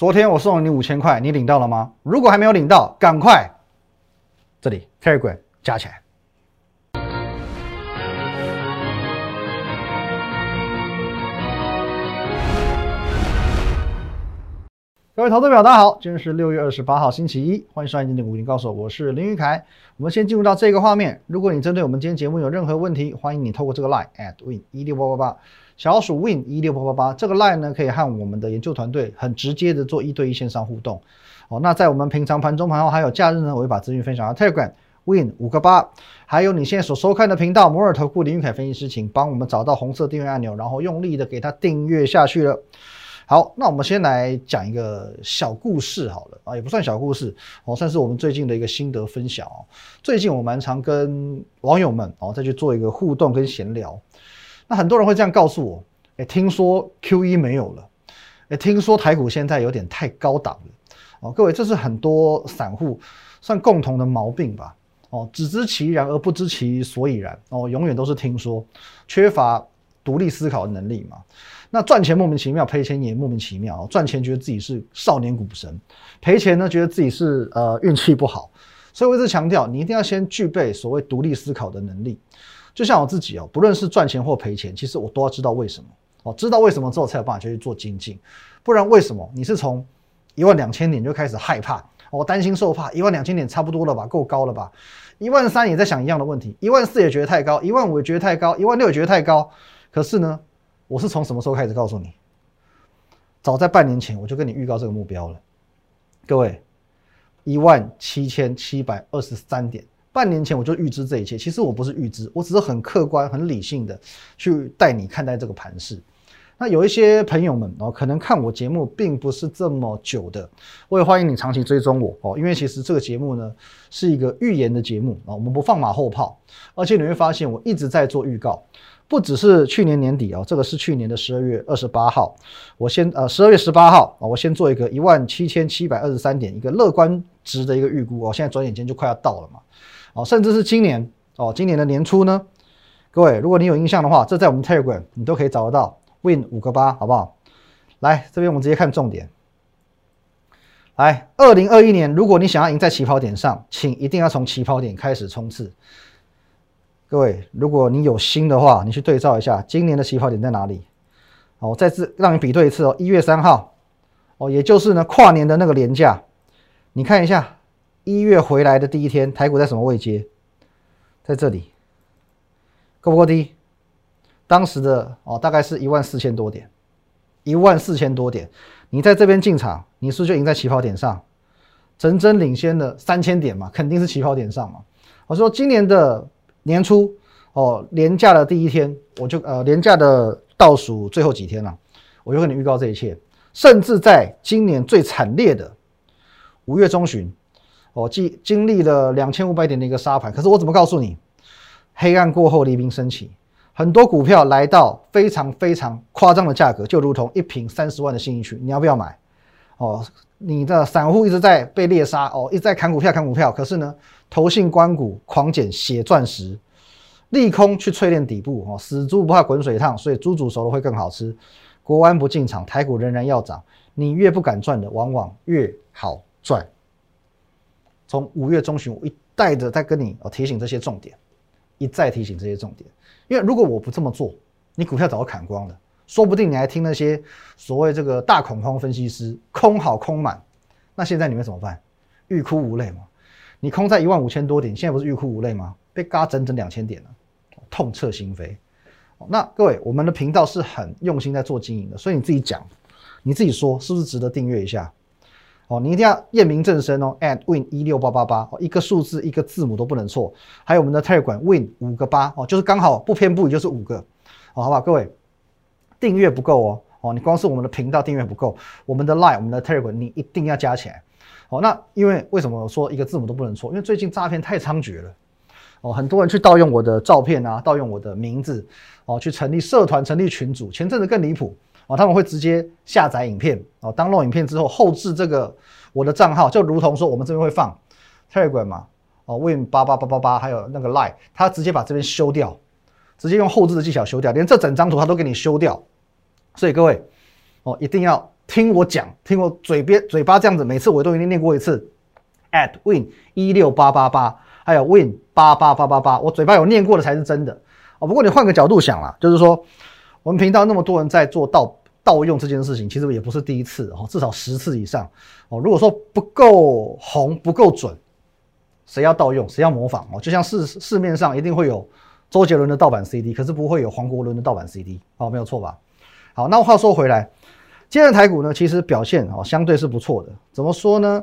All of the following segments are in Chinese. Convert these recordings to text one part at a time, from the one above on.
昨天我送了你五千块，你领到了吗？如果还没有领到，赶快这里 Telegram 加起来。各位投资表，大家好，今天是六月二十八号，星期一，欢迎收看今天的股林高手，我是林玉凯。我们先进入到这个画面。如果你针对我们今天节目有任何问题，欢迎你透过这个 line at win 一六八八八，小鼠 win 一六八八八，这个 line 呢可以和我们的研究团队很直接的做一对一线上互动。哦，那在我们平常盘中盘后还有假日呢，我会把资讯分享到 Telegram win 五个八，还有你现在所收看的频道摩尔投顾林玉凯分析师，请帮我们找到红色订阅按钮，然后用力的给它订阅下去了。好，那我们先来讲一个小故事好了啊，也不算小故事哦，算是我们最近的一个心得分享哦。最近我蛮常跟网友们哦再去做一个互动跟闲聊，那很多人会这样告诉我，哎，听说 Q E 没有了，哎，听说台股现在有点太高档了哦。各位，这是很多散户算共同的毛病吧？哦，只知其然而不知其所以然哦，永远都是听说，缺乏独立思考的能力嘛。那赚钱莫名其妙，赔钱也莫名其妙。赚钱觉得自己是少年股神，赔钱呢觉得自己是呃运气不好。所以我一直强调，你一定要先具备所谓独立思考的能力。就像我自己哦，不论是赚钱或赔钱，其实我都要知道为什么哦，知道为什么之后才有办法去做精进。不然为什么你是从一万两千点就开始害怕？我担心受怕，一万两千点差不多了吧，够高了吧？一万三也在想一样的问题，一万四也觉得太高，一万五也觉得太高，一万六也觉得太高。可是呢？我是从什么时候开始告诉你？早在半年前我就跟你预告这个目标了。各位，一万七千七百二十三点，半年前我就预知这一切。其实我不是预知，我只是很客观、很理性的去带你看待这个盘势。那有一些朋友们哦，可能看我节目并不是这么久的，我也欢迎你长期追踪我哦。因为其实这个节目呢是一个预言的节目啊，我们不放马后炮，而且你会发现我一直在做预告。不只是去年年底啊，这个是去年的十二月二十八号，我先呃十二月十八号啊，我先做一个一万七千七百二十三点一个乐观值的一个预估哦，现在转眼间就快要到了嘛，哦，甚至是今年哦，今年的年初呢，各位如果你有印象的话，这在我们 Telegram 你都可以找得到，Win 五个八好不好？来这边我们直接看重点，来二零二一年，如果你想要赢在起跑点上，请一定要从起跑点开始冲刺。各位，如果你有心的话，你去对照一下今年的起跑点在哪里？哦，我再次让你比对一次哦。一月三号，哦，也就是呢跨年的那个年假，你看一下一月回来的第一天，台股在什么位阶？在这里，够不够低？当时的哦，大概是一万四千多点，一万四千多点。你在这边进场，你是不是就赢在起跑点上？整整领先了三千点嘛，肯定是起跑点上嘛。我说今年的。年初哦，年假的第一天，我就呃，年假的倒数最后几天了，我就跟你预告这一切。甚至在今年最惨烈的五月中旬，哦，经经历了两千五百点的一个沙盘，可是我怎么告诉你？黑暗过后，黎明升起，很多股票来到非常非常夸张的价格，就如同一瓶三十万的新一区，你要不要买？哦，你的散户一直在被猎杀，哦，一直在砍股票砍股票，可是呢？投信关股狂减血钻石，利空去淬炼底部哦，死猪不怕滚水烫，所以猪煮熟了会更好吃。国安不进场，台股仍然要涨。你越不敢赚的，往往越好赚。从五月中旬，我一带着在跟你哦提醒这些重点，一再提醒这些重点。因为如果我不这么做，你股票早就砍光了，说不定你还听那些所谓这个大恐慌分析师空好空满，那现在你们怎么办？欲哭无泪嘛？你空在一万五千多点，现在不是欲哭无泪吗？被嘎整整两千点了，痛彻心扉。那各位，我们的频道是很用心在做经营的，所以你自己讲，你自己说，是不是值得订阅一下？哦，你一定要验明正身哦。at win 一六八八八，一个数字一个字母都不能错。还有我们的泰管 win 五个八哦，就是刚好不偏不倚就是五个，哦，好不好？各位，订阅不够哦，哦，你光是我们的频道订阅不够，我们的 Line 我们的 Telegram 你一定要加起来。哦，那因为为什么说一个字母都不能错？因为最近诈骗太猖獗了，哦，很多人去盗用我的照片啊，盗用我的名字，哦，去成立社团、成立群组。前阵子更离谱，哦，他们会直接下载影片，哦，当录影片之后后置这个我的账号，就如同说我们这边会放 Telegram 嘛，哦，Win 八八八八八，还有那个 Line，他直接把这边修掉，直接用后置的技巧修掉，连这整张图他都给你修掉。所以各位，哦，一定要。听我讲，听我嘴边嘴巴这样子，每次我都一定念过一次，at win 一六八八八，还有 win 八八八八八，我嘴巴有念过的才是真的哦。不过你换个角度想啦，就是说我们频道那么多人在做盗盗用这件事情，其实也不是第一次哦，至少十次以上哦。如果说不够红不够准，谁要盗用，谁要模仿哦？就像市市面上一定会有周杰伦的盗版 CD，可是不会有黄国伦的盗版 CD 哦，没有错吧？好，那话说回来。今天的台股呢，其实表现哦相对是不错的。怎么说呢？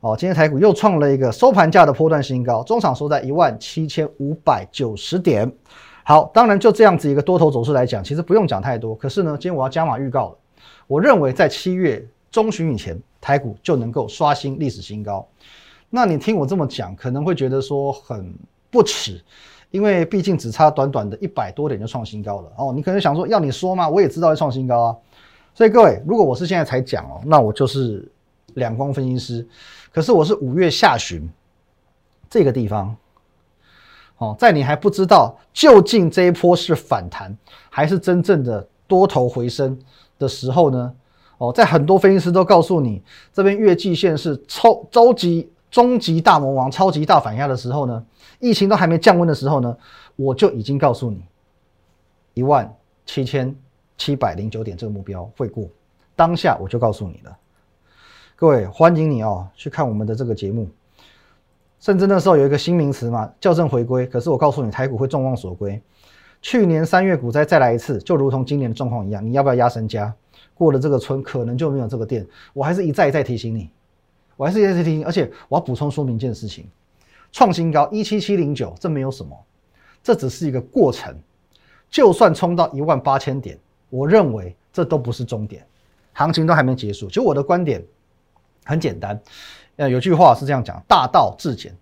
哦，今天台股又创了一个收盘价的波段新高，中场收在一万七千五百九十点。好，当然就这样子一个多头走势来讲，其实不用讲太多。可是呢，今天我要加码预告了。我认为在七月中旬以前，台股就能够刷新历史新高。那你听我这么讲，可能会觉得说很不耻，因为毕竟只差短短的一百多点就创新高了。哦，你可能想说，要你说吗？我也知道要创新高啊。所以各位，如果我是现在才讲哦，那我就是两光分析师。可是我是五月下旬这个地方，哦，在你还不知道究竟这一波是反弹还是真正的多头回升的时候呢，哦，在很多分析师都告诉你这边月季线是超超级终极大魔王、超级大反压的时候呢，疫情都还没降温的时候呢，我就已经告诉你一万七千。七百零九点这个目标会过，当下我就告诉你了。各位欢迎你哦，去看我们的这个节目。甚至那时候有一个新名词嘛，校正回归。可是我告诉你，台股会众望所归。去年三月股灾再来一次，就如同今年的状况一样，你要不要压身家？过了这个村，可能就没有这个店。我还是一再一再提醒你，我还是一直听，而且我要补充说明一件事情：创新高一七七零九，这没有什么，这只是一个过程。就算冲到一万八千点。我认为这都不是终点，行情都还没结束。就我的观点很简单，呃，有句话是这样讲：大道至简，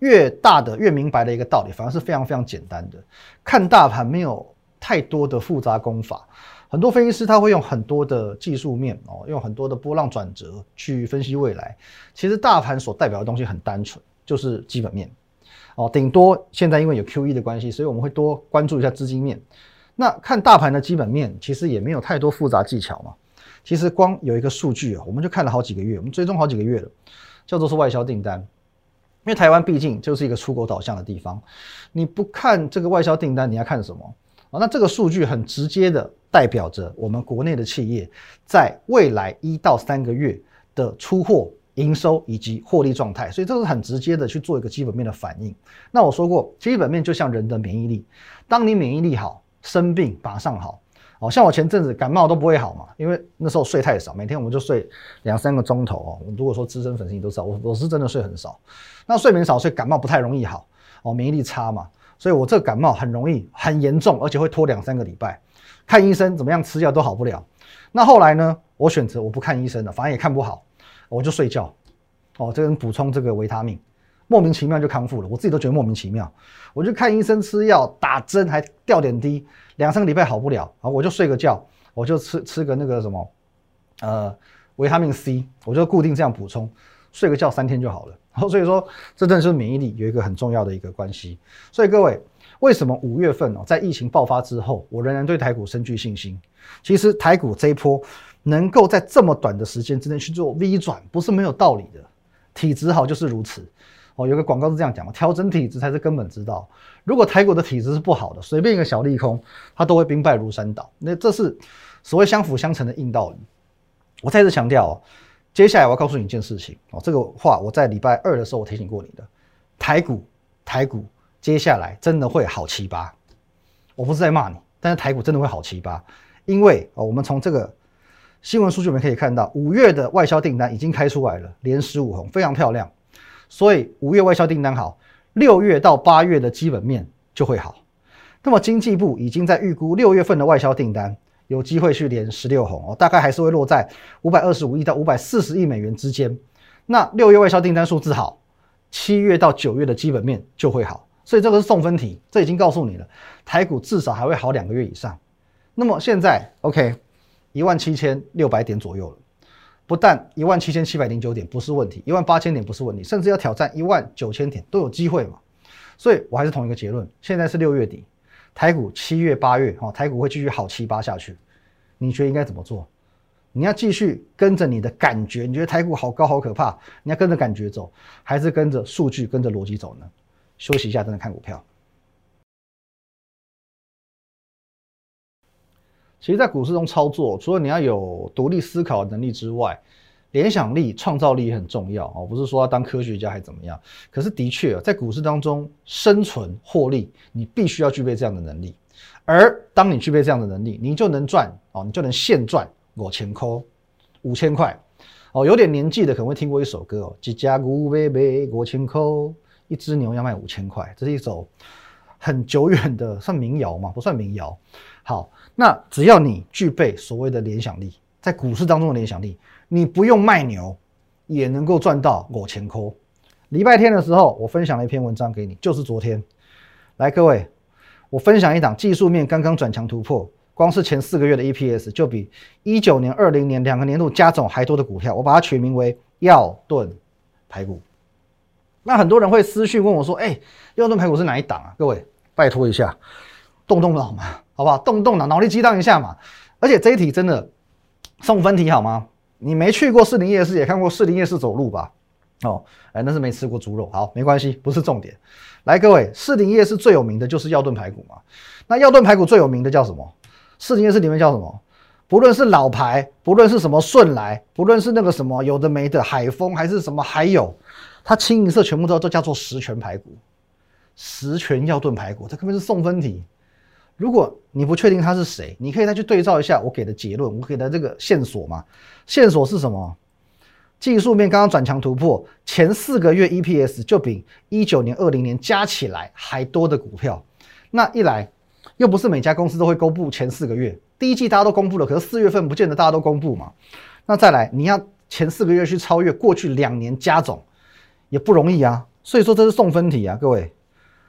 越大的越明白的一个道理，反而是非常非常简单的。看大盘没有太多的复杂功法，很多分析师他会用很多的技术面哦，用很多的波浪转折去分析未来。其实大盘所代表的东西很单纯，就是基本面哦，顶多现在因为有 Q E 的关系，所以我们会多关注一下资金面。那看大盘的基本面，其实也没有太多复杂技巧嘛。其实光有一个数据啊，我们就看了好几个月，我们追踪好几个月了，叫做是外销订单。因为台湾毕竟就是一个出口导向的地方，你不看这个外销订单，你要看什么啊？那这个数据很直接的代表着我们国内的企业在未来一到三个月的出货、营收以及获利状态，所以这是很直接的去做一个基本面的反应。那我说过，基本面就像人的免疫力，当你免疫力好。生病马上好，哦，像我前阵子感冒都不会好嘛，因为那时候睡太少，每天我们就睡两三个钟头哦。如果说资深粉丝你都知道，我我是真的睡很少，那睡眠少，所以感冒不太容易好哦，免疫力差嘛，所以我这个感冒很容易很严重，而且会拖两三个礼拜，看医生怎么样吃药都好不了。那后来呢，我选择我不看医生了，反正也看不好，我就睡觉，哦，这人补充这个维他命。莫名其妙就康复了，我自己都觉得莫名其妙。我就看医生吃药打针还吊点滴，两三个礼拜好不了啊，我就睡个觉，我就吃吃个那个什么，呃，维他命 C，我就固定这样补充，睡个觉三天就好了。然 后所以说，这真的是免疫力有一个很重要的一个关系。所以各位，为什么五月份哦，在疫情爆发之后，我仍然对台股深具信心？其实台股这一波能够在这么短的时间之内去做 V 转，不是没有道理的，体质好就是如此。哦，有个广告是这样讲嘛，调整体质才是根本之道。如果台股的体质是不好的，随便一个小利空，它都会兵败如山倒。那这是所谓相辅相成的硬道理。我再次强调哦，接下来我要告诉你一件事情哦，这个话我在礼拜二的时候我提醒过你的，台股台股接下来真的会好七八。我不是在骂你，但是台股真的会好七八，因为哦，我们从这个新闻数据我们可以看到，五月的外销订单已经开出来了，连十五红，非常漂亮。所以五月外销订单好，六月到八月的基本面就会好。那么经济部已经在预估六月份的外销订单有机会去连十六红哦，大概还是会落在五百二十五亿到五百四十亿美元之间。那六月外销订单数字好，七月到九月的基本面就会好。所以这个是送分题，这已经告诉你了，台股至少还会好两个月以上。那么现在 OK，一万七千六百点左右了。不但一万七千七百零九点不是问题，一万八千点不是问题，甚至要挑战一万九千点都有机会嘛。所以我还是同一个结论，现在是六月底，台股七月八月哦，台股会继续好七八下去。你觉得应该怎么做？你要继续跟着你的感觉，你觉得台股好高好可怕，你要跟着感觉走，还是跟着数据、跟着逻辑走呢？休息一下，真的看股票。其实，在股市中操作，除了你要有独立思考能力之外，联想力、创造力也很重要哦。不是说要当科学家还怎么样，可是的确在股市当中生存获利，你必须要具备这样的能力。而当你具备这样的能力，你就能赚哦，你就能现赚。五千块，五千块，哦，有点年纪的可能会听过一首歌哦，几家古贝贝五千块，一只牛要卖五千块，这是一首很久远的，算民谣嘛？不算民谣。好，那只要你具备所谓的联想力，在股市当中的联想力，你不用卖牛也能够赚到五千块。礼拜天的时候，我分享了一篇文章给你，就是昨天。来，各位，我分享一档技术面刚刚转强突破。光是前四个月的 EPS 就比一九年、二零年两个年度加总还多的股票，我把它取名为“药盾排骨”。那很多人会私讯问我说：“哎，药盾排骨是哪一档啊？”各位，拜托一下，动动脑嘛，好不好？动动脑，脑力激荡一下嘛。而且这一题真的送分题好吗？你没去过士林夜市，也看过士林夜市走路吧？哦，哎，那是没吃过猪肉。好，没关系，不是重点。来，各位，士林夜市最有名的就是药盾排骨嘛。那药盾排骨最有名的叫什么？四零夜市里面叫什么？不论是老牌，不论是什么顺来，不论是那个什么有的没的海丰，还是什么还有，它清一色全部都都叫做十全排骨，十全要炖排骨，这根本是送分题。如果你不确定他是谁，你可以再去对照一下我给的结论，我给的这个线索嘛？线索是什么？技术面刚刚转强突破，前四个月 EPS 就比一九年、二零年加起来还多的股票，那一来。又不是每家公司都会公布前四个月，第一季大家都公布了，可是四月份不见得大家都公布嘛。那再来，你要前四个月去超越过去两年加总，也不容易啊。所以说这是送分题啊，各位，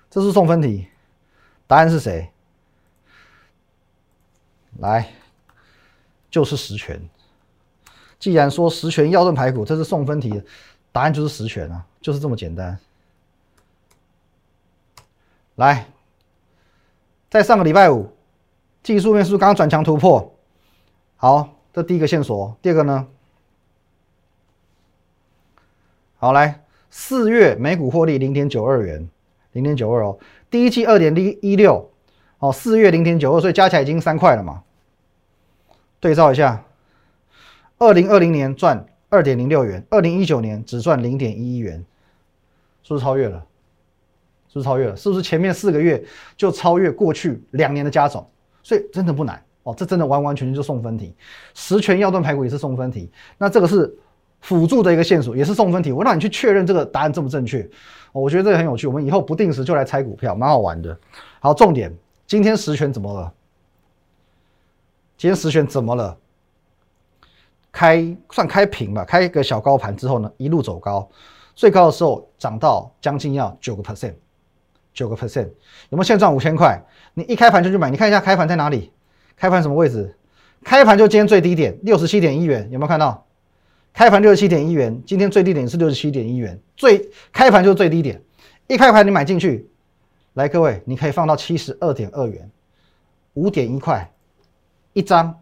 这是送分题。答案是谁？来，就是实权。既然说实权要炖排骨，这是送分题，答案就是实权啊，就是这么简单。来。在上个礼拜五，技术面是不是刚刚转强突破？好，这第一个线索。第二个呢？好，来四月每股获利零点九二元，零点九二哦。第一季二点零一六，哦，四月零点九二，所以加起来已经三块了嘛。对照一下，二零二零年赚二点零六元，二零一九年只赚零点一一元，是不是超越了？是不是超越了？是不是前面四个月就超越过去两年的加总？所以真的不难哦，这真的完完全全就送分题。十全要炖排骨也是送分题，那这个是辅助的一个线索，也是送分题。我让你去确认这个答案正不正确。我觉得这个很有趣，我们以后不定时就来猜股票，蛮好玩的。好，重点，今天十全怎么了？今天十全怎么了？开算开平吧，开一个小高盘之后呢，一路走高，最高的时候涨到将近要九个 percent。九个 percent 有没有现赚五千块？你一开盘就去买，你看一下开盘在哪里？开盘什么位置？开盘就今天最低点六十七点一元，有没有看到？开盘六十七点一元，今天最低点是六十七点一元，最开盘就是最低点。一开盘你买进去，来各位，你可以放到七十二点二元，五点一块一张，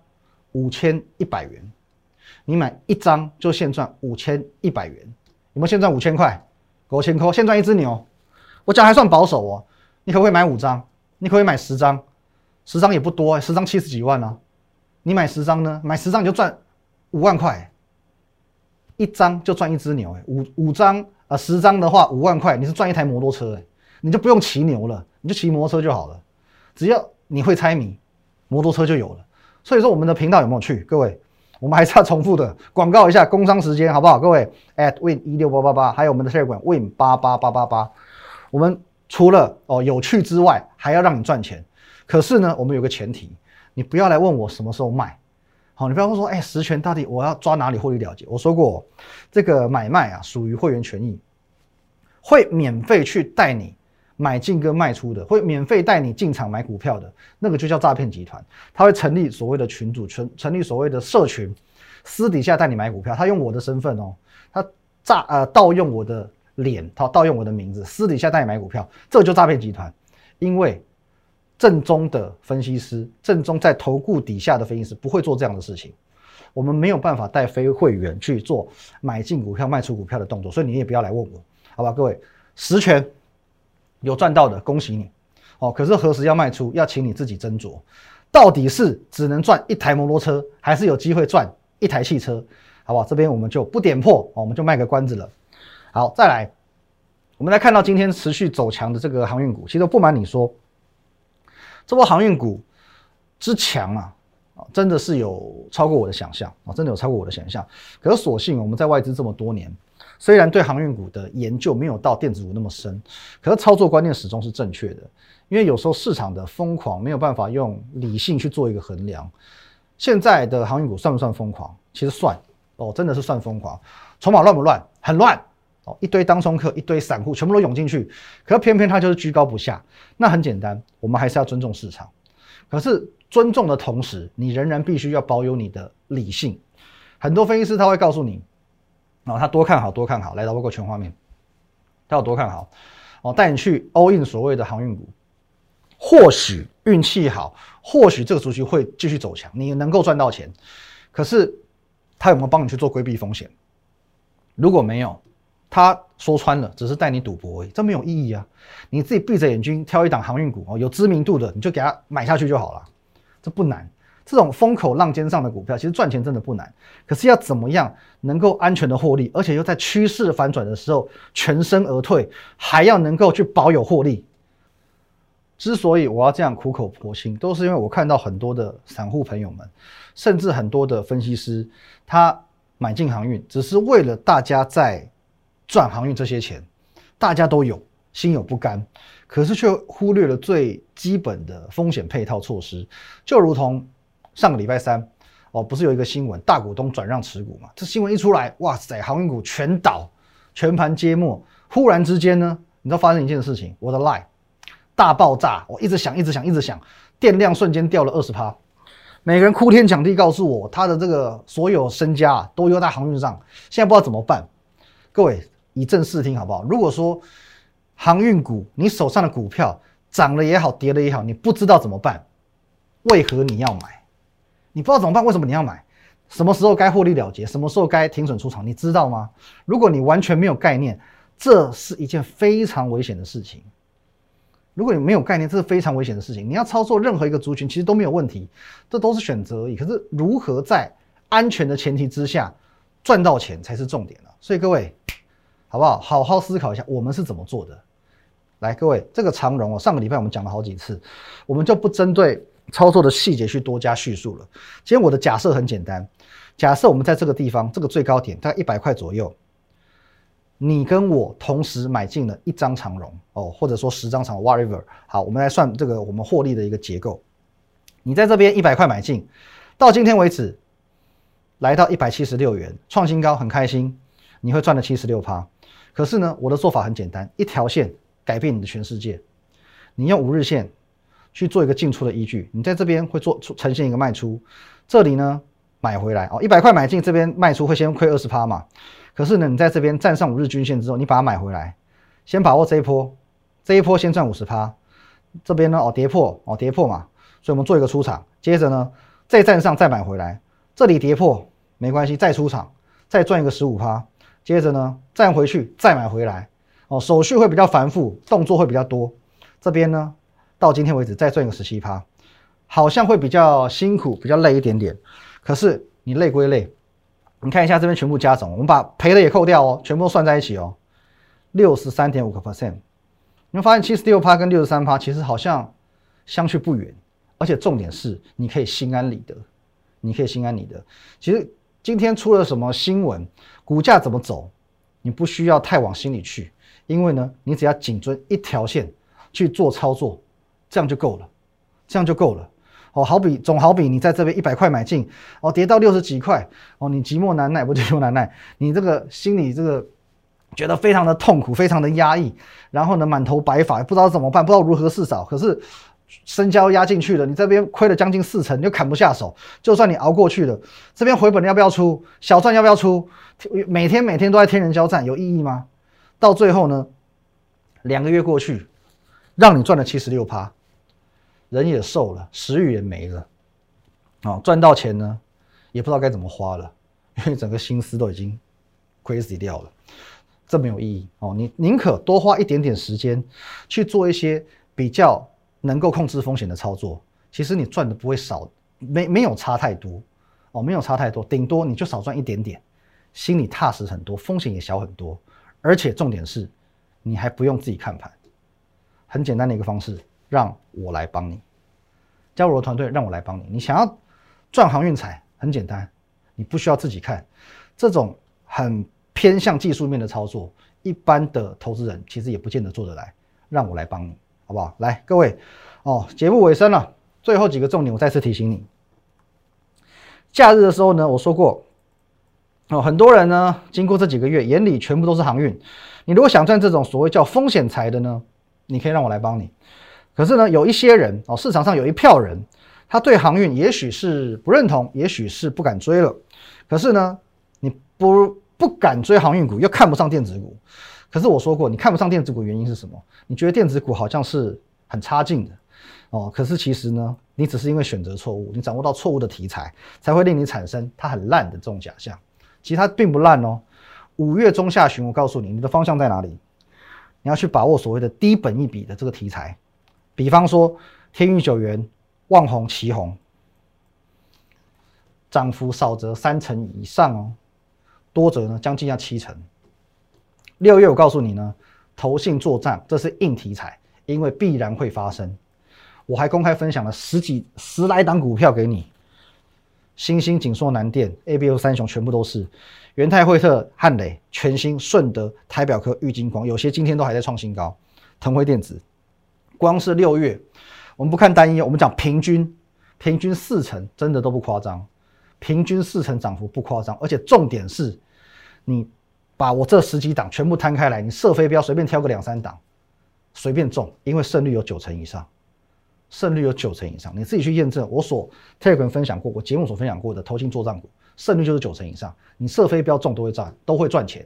五千一百元。你买一张就现赚五千一百元，有没有现赚五千块？五千块现赚一只牛。我讲还算保守哦，你可不可以买五张？你可不可以买十张？十张也不多，十张七十几万呢。你买十张呢？买十张你就赚五万块，一张就赚一只牛哎。五五张啊，十张的话五万块，你是赚一台摩托车哎，你就不用骑牛了，你就骑摩托车就好了。只要你会猜谜，摩托车就有了。所以说我们的频道有没有去？各位，我们还是要重复的广告一下工商时间好不好？各位 at win 一六八八八，还有我们的 Telegram win 八八八八八。我们除了哦有趣之外，还要让你赚钱。可是呢，我们有个前提，你不要来问我什么时候卖。好，你不要说，哎，实权到底我要抓哪里获利了结？我说过，这个买卖啊属于会员权益，会免费去带你买进跟卖出的，会免费带你进场买股票的那个就叫诈骗集团。他会成立所谓的群主成成立所谓的社群，私底下带你买股票。他用我的身份哦，他诈呃盗用我的。脸，他盗用我的名字，私底下带你买股票，这就诈骗集团。因为正宗的分析师，正宗在投顾底下的分析师不会做这样的事情。我们没有办法带非会员去做买进股票、卖出股票的动作，所以你也不要来问我，好吧？各位，实权有赚到的，恭喜你哦。可是何时要卖出，要请你自己斟酌，到底是只能赚一台摩托车，还是有机会赚一台汽车？好不好？这边我们就不点破，我们就卖个关子了。好，再来，我们来看到今天持续走强的这个航运股，其实不瞒你说，这波航运股之强啊。啊，真的是有超过我的想象啊！真的有超过我的想象。可是，所幸我们在外资这么多年，虽然对航运股的研究没有到电子股那么深，可是操作观念始终是正确的。因为有时候市场的疯狂没有办法用理性去做一个衡量。现在的航运股算不算疯狂？其实算哦，真的是算疯狂。筹码乱不乱？很乱哦，一堆当冲客，一堆散户，全部都涌进去。可偏偏它就是居高不下。那很简单，我们还是要尊重市场。可是。尊重的同时，你仍然必须要保有你的理性。很多分析师他会告诉你，哦，他多看好，多看好，来到包括全画面，他有多看好，哦，带你去 all in 所谓的航运股，或许运气好，或许这个族群会继续走强，你能够赚到钱。可是他有没有帮你去做规避风险？如果没有，他说穿了，只是带你赌博而已，这没有意义啊！你自己闭着眼睛挑一档航运股哦，有知名度的，你就给他买下去就好了。这不难，这种风口浪尖上的股票，其实赚钱真的不难。可是要怎么样能够安全的获利，而且又在趋势反转的时候全身而退，还要能够去保有获利。之所以我要这样苦口婆心，都是因为我看到很多的散户朋友们，甚至很多的分析师，他买进航运，只是为了大家在赚航运这些钱，大家都有心有不甘。可是却忽略了最基本的风险配套措施，就如同上个礼拜三，哦，不是有一个新闻，大股东转让持股嘛？这新闻一出来，哇塞，航运股全倒，全盘皆没。忽然之间呢，你知道发生一件事情，我的 line 大爆炸，我一直想，一直想，一直想，电量瞬间掉了二十趴，每个人哭天抢地告诉我，他的这个所有身家都用在航运上，现在不知道怎么办。各位以正视听好不好？如果说。航运股，你手上的股票涨了也好，跌了也好，你不知道怎么办？为何你要买？你不知道怎么办？为什么你要买？什么时候该获利了结？什么时候该停损出场？你知道吗？如果你完全没有概念，这是一件非常危险的事情。如果你没有概念，这是非常危险的事情。你要操作任何一个族群，其实都没有问题，这都是选择而已。可是如何在安全的前提之下赚到钱才是重点了。所以各位，好不好？好好思考一下，我们是怎么做的。来，各位，这个长荣哦，上个礼拜我们讲了好几次，我们就不针对操作的细节去多加叙述了。今天我的假设很简单，假设我们在这个地方，这个最高点大概一百块左右，你跟我同时买进了一张长荣哦，或者说十张长 whatever。好，我们来算这个我们获利的一个结构。你在这边一百块买进，到今天为止来到一百七十六元，创新高，很开心，你会赚了七十六趴。可是呢，我的做法很简单，一条线。改变你的全世界，你用五日线去做一个进出的依据，你在这边会做出呈现一个卖出，这里呢买回来哦，一百块买进，这边卖出会先亏二十趴嘛？可是呢，你在这边站上五日均线之后，你把它买回来，先把握这一波，这一波先赚五十趴，这边呢哦跌破哦跌破嘛，所以我们做一个出场，接着呢再站上再买回来，这里跌破没关系，再出场再赚一个十五趴，接着呢站回去再买回来。哦，手续会比较繁复，动作会比较多。这边呢，到今天为止再赚个十七趴，好像会比较辛苦，比较累一点点。可是你累归累，你看一下这边全部加总，我们把赔的也扣掉哦，全部都算在一起哦，六十三点五个 percent。你会发现七十六趴跟六十三趴其实好像相去不远，而且重点是你可以心安理得，你可以心安理得。其实今天出了什么新闻，股价怎么走，你不需要太往心里去。因为呢，你只要紧遵一条线去做操作，这样就够了，这样就够了。哦，好比总好比你在这边一百块买进，哦，跌到六十几块，哦，你寂寞难耐不寂寞难耐，你这个心里这个觉得非常的痛苦，非常的压抑，然后呢满头白发，不知道怎么办，不知道如何是好。可是深交压进去了，你这边亏了将近四成，你又砍不下手。就算你熬过去了，这边回本要不要出？小赚要不要出？每天每天都在天人交战，有意义吗？到最后呢，两个月过去，让你赚了七十六趴，人也瘦了，食欲也没了，啊，赚到钱呢，也不知道该怎么花了，因为整个心思都已经 crazy 掉了，这没有意义哦。你宁可多花一点点时间去做一些比较能够控制风险的操作，其实你赚的不会少，没没有差太多哦，没有差太多，顶多你就少赚一点点，心里踏实很多，风险也小很多，而且重点是，你还不用自己看盘，很简单的一个方式，让我来帮你。加入我的团队，让我来帮你。你想要赚航运财，很简单，你不需要自己看。这种很偏向技术面的操作，一般的投资人其实也不见得做得来。让我来帮你，好不好？来，各位，哦，节目尾声了，最后几个重点，我再次提醒你。假日的时候呢，我说过，哦，很多人呢，经过这几个月，眼里全部都是航运。你如果想赚这种所谓叫风险财的呢，你可以让我来帮你。可是呢，有一些人哦，市场上有一票人，他对航运也许是不认同，也许是不敢追了。可是呢，你不不敢追航运股，又看不上电子股。可是我说过，你看不上电子股原因是什么？你觉得电子股好像是很差劲的哦。可是其实呢，你只是因为选择错误，你掌握到错误的题材，才会令你产生它很烂的这种假象。其实它并不烂哦。五月中下旬，我告诉你，你的方向在哪里？你要去把握所谓的低本一笔的这个题材。比方说，天域九元、望红、旗红，涨幅少则三成以上哦，多则呢将近要七成。六月我告诉你呢，投信作战，这是硬题材，因为必然会发生。我还公开分享了十几十来档股票给你，新兴、锦硕、南电、A、B、O 三雄全部都是，元泰、惠特、汉磊、全新、顺德、台表科、玉金光，有些今天都还在创新高，腾辉电子。光是六月，我们不看单一，我们讲平均，平均四成，真的都不夸张。平均四成涨幅不夸张，而且重点是，你把我这十几档全部摊开来，你射飞镖随便挑个两三档，随便中，因为胜率有九成以上，胜率有九成以上，你自己去验证。我所 Telegram 分享过，我节目所分享过的投信做账股，胜率就是九成以上，你射飞镖中都会赚，都会赚钱。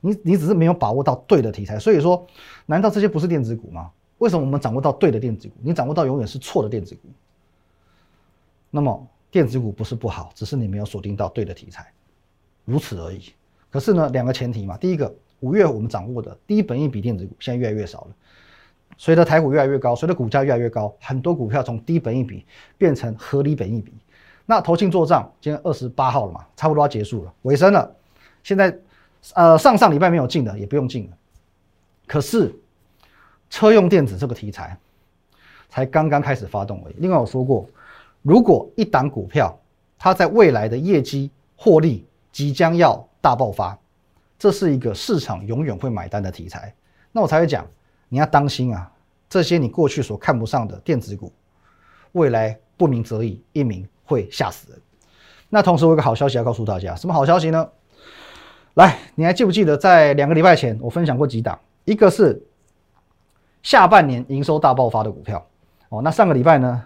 你你只是没有把握到对的题材，所以说，难道这些不是电子股吗？为什么我们掌握到对的电子股？你掌握到永远是错的电子股。那么电子股不是不好，只是你没有锁定到对的题材，如此而已。可是呢，两个前提嘛。第一个，五月我们掌握的低本益比电子股现在越来越少了。随着台股越来越高，随着股价越来越高，很多股票从低本益比变成合理本益比。那投信做账，今天二十八号了嘛，差不多要结束了，尾声了。现在呃上上礼拜没有进的也不用进了。可是。车用电子这个题材才刚刚开始发动而已。另外我说过，如果一档股票它在未来的业绩获利即将要大爆发，这是一个市场永远会买单的题材，那我才会讲你要当心啊！这些你过去所看不上的电子股，未来不鸣则已，一鸣会吓死人。那同时我有个好消息要告诉大家，什么好消息呢？来，你还记不记得在两个礼拜前我分享过几档？一个是。下半年营收大爆发的股票哦，那上个礼拜呢，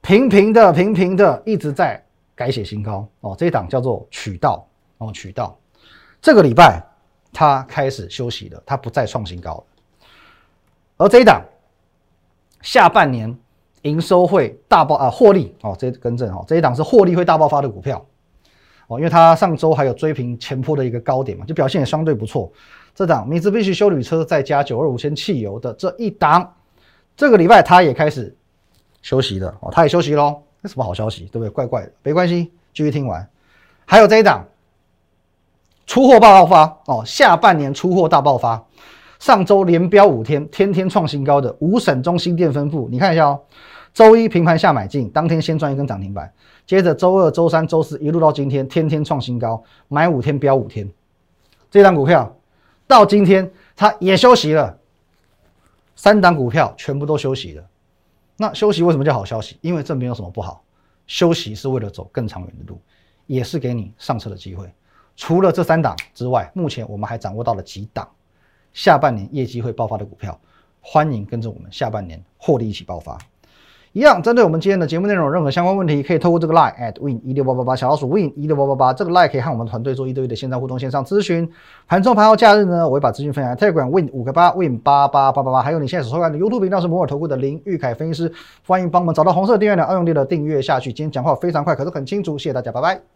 平平的平平的一直在改写新高哦，这一档叫做渠道哦，渠道这个礼拜它开始休息了，它不再创新高了。而这一档下半年营收会大爆啊，获利哦，这更正哦，这一档是获利会大爆发的股票哦，因为它上周还有追平前坡的一个高点嘛，就表现也相对不错。这档米兹必须修旅车再加九二五千汽油的这一档，这个礼拜它也开始休息了哦，它也休息喽。那什么好消息，对不对？怪怪的，没关系，继续听完。还有这一档出货大爆发哦，下半年出货大爆发。上周连标五天，天天创新高的五省中心店分布，你看一下哦。周一平盘下买进，当天先赚一根涨停板，接着周二、周三、周四一路到今天，天天创新高，买五天标五天。这档股票。到今天，它也休息了，三档股票全部都休息了。那休息为什么叫好消息？因为这没有什么不好，休息是为了走更长远的路，也是给你上车的机会。除了这三档之外，目前我们还掌握到了几档下半年业绩会爆发的股票，欢迎跟着我们下半年获利一起爆发。一样，针对我们今天的节目内容，任何相关问题，可以透过这个 line at win 一六八八八小老鼠 win 一六八八八这个 line 可以和我们团队做一对一的线上互动、线上咨询。盘中、盘后、假日呢，我会把资讯分享在 Telegram win 五个八 win 八八八八八，还有你现在所收看的 YouTube 频道是摩尔投顾的林玉凯分析师，欢迎帮我们找到红色订阅钮，按用力的订阅下去。今天讲话非常快，可是很清楚，谢谢大家，拜拜。